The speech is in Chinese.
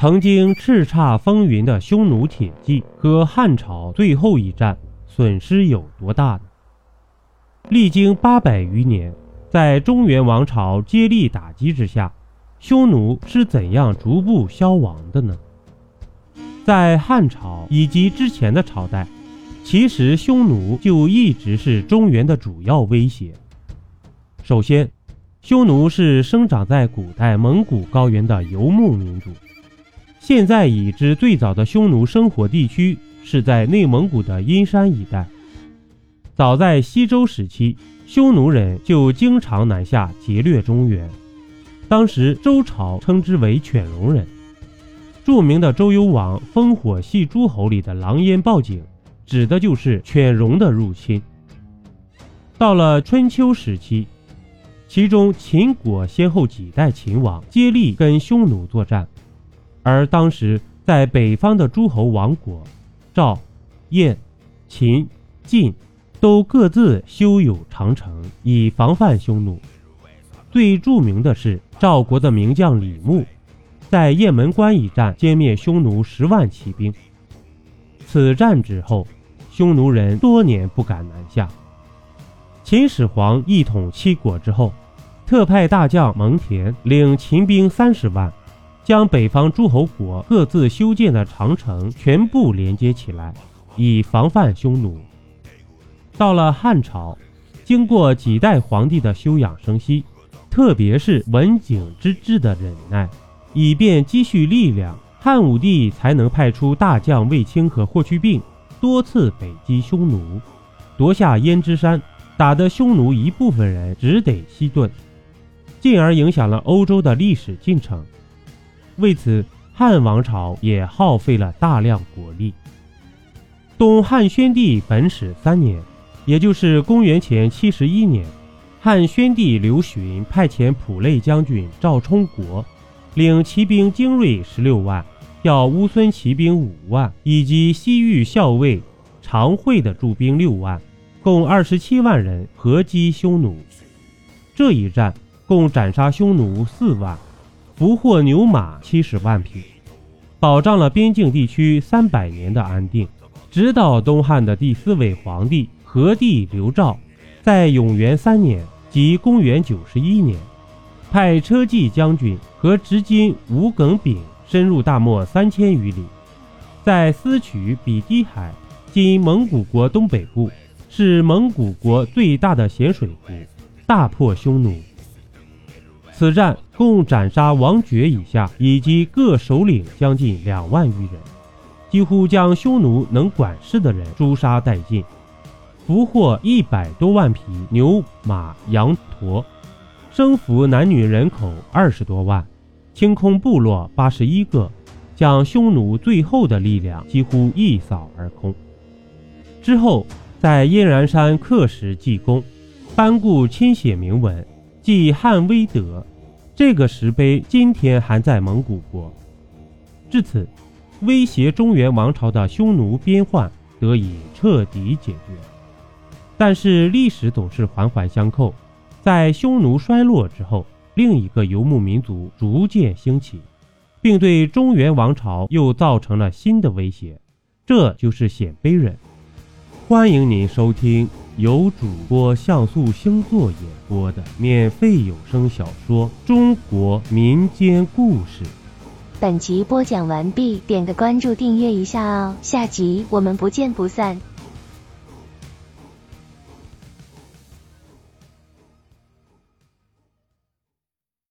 曾经叱咤风云的匈奴铁骑和汉朝最后一战损失有多大呢？历经八百余年，在中原王朝接力打击之下，匈奴是怎样逐步消亡的呢？在汉朝以及之前的朝代，其实匈奴就一直是中原的主要威胁。首先，匈奴是生长在古代蒙古高原的游牧民族。现在已知最早的匈奴生活地区是在内蒙古的阴山一带。早在西周时期，匈奴人就经常南下劫掠中原，当时周朝称之为犬戎人。著名的周幽王烽火戏诸侯里的狼烟报警，指的就是犬戎的入侵。到了春秋时期，其中秦国先后几代秦王接力跟匈奴作战。而当时在北方的诸侯王国，赵、燕、秦、晋都各自修有长城，以防范匈奴。最著名的是赵国的名将李牧，在雁门关一战歼灭匈奴十万骑兵。此战之后，匈奴人多年不敢南下。秦始皇一统七国之后，特派大将蒙恬领秦兵三十万。将北方诸侯国各自修建的长城全部连接起来，以防范匈奴。到了汉朝，经过几代皇帝的休养生息，特别是文景之治的忍耐，以便积蓄力量，汉武帝才能派出大将卫青和霍去病多次北击匈奴，夺下胭脂山，打得匈奴一部分人只得西遁，进而影响了欧洲的历史进程。为此，汉王朝也耗费了大量国力。东汉宣帝本始三年，也就是公元前七十一年，汉宣帝刘询派遣普类将军赵充国，领骑兵精锐十六万，调乌孙骑兵五万，以及西域校尉常惠的驻兵六万，共二十七万人合击匈奴。这一战共斩杀匈奴四万。俘获牛马七十万匹，保障了边境地区三百年的安定。直到东汉的第四位皇帝和帝刘肇，在永元三年即公元九十一年，派车骑将军和执金吴耿炳深入大漠三千余里，在司曲比低海（今蒙古国东北部）是蒙古国最大的咸水湖，大破匈奴。此战共斩杀王爵以下以及各首领将近两万余人，几乎将匈奴能管事的人诛杀殆尽，俘获一百多万匹牛马羊驼，征服男女人口二十多万，清空部落八十一个，将匈奴最后的力量几乎一扫而空。之后在燕然山刻石记功，班固亲写铭文，记汉威德。这个石碑今天还在蒙古国。至此，威胁中原王朝的匈奴边患得以彻底解决。但是历史总是环环相扣，在匈奴衰落之后，另一个游牧民族逐渐兴起，并对中原王朝又造成了新的威胁，这就是鲜卑人。欢迎您收听。由主播像素星座演播的免费有声小说《中国民间故事》。本集播讲完毕，点个关注，订阅一下哦，下集我们不见不散。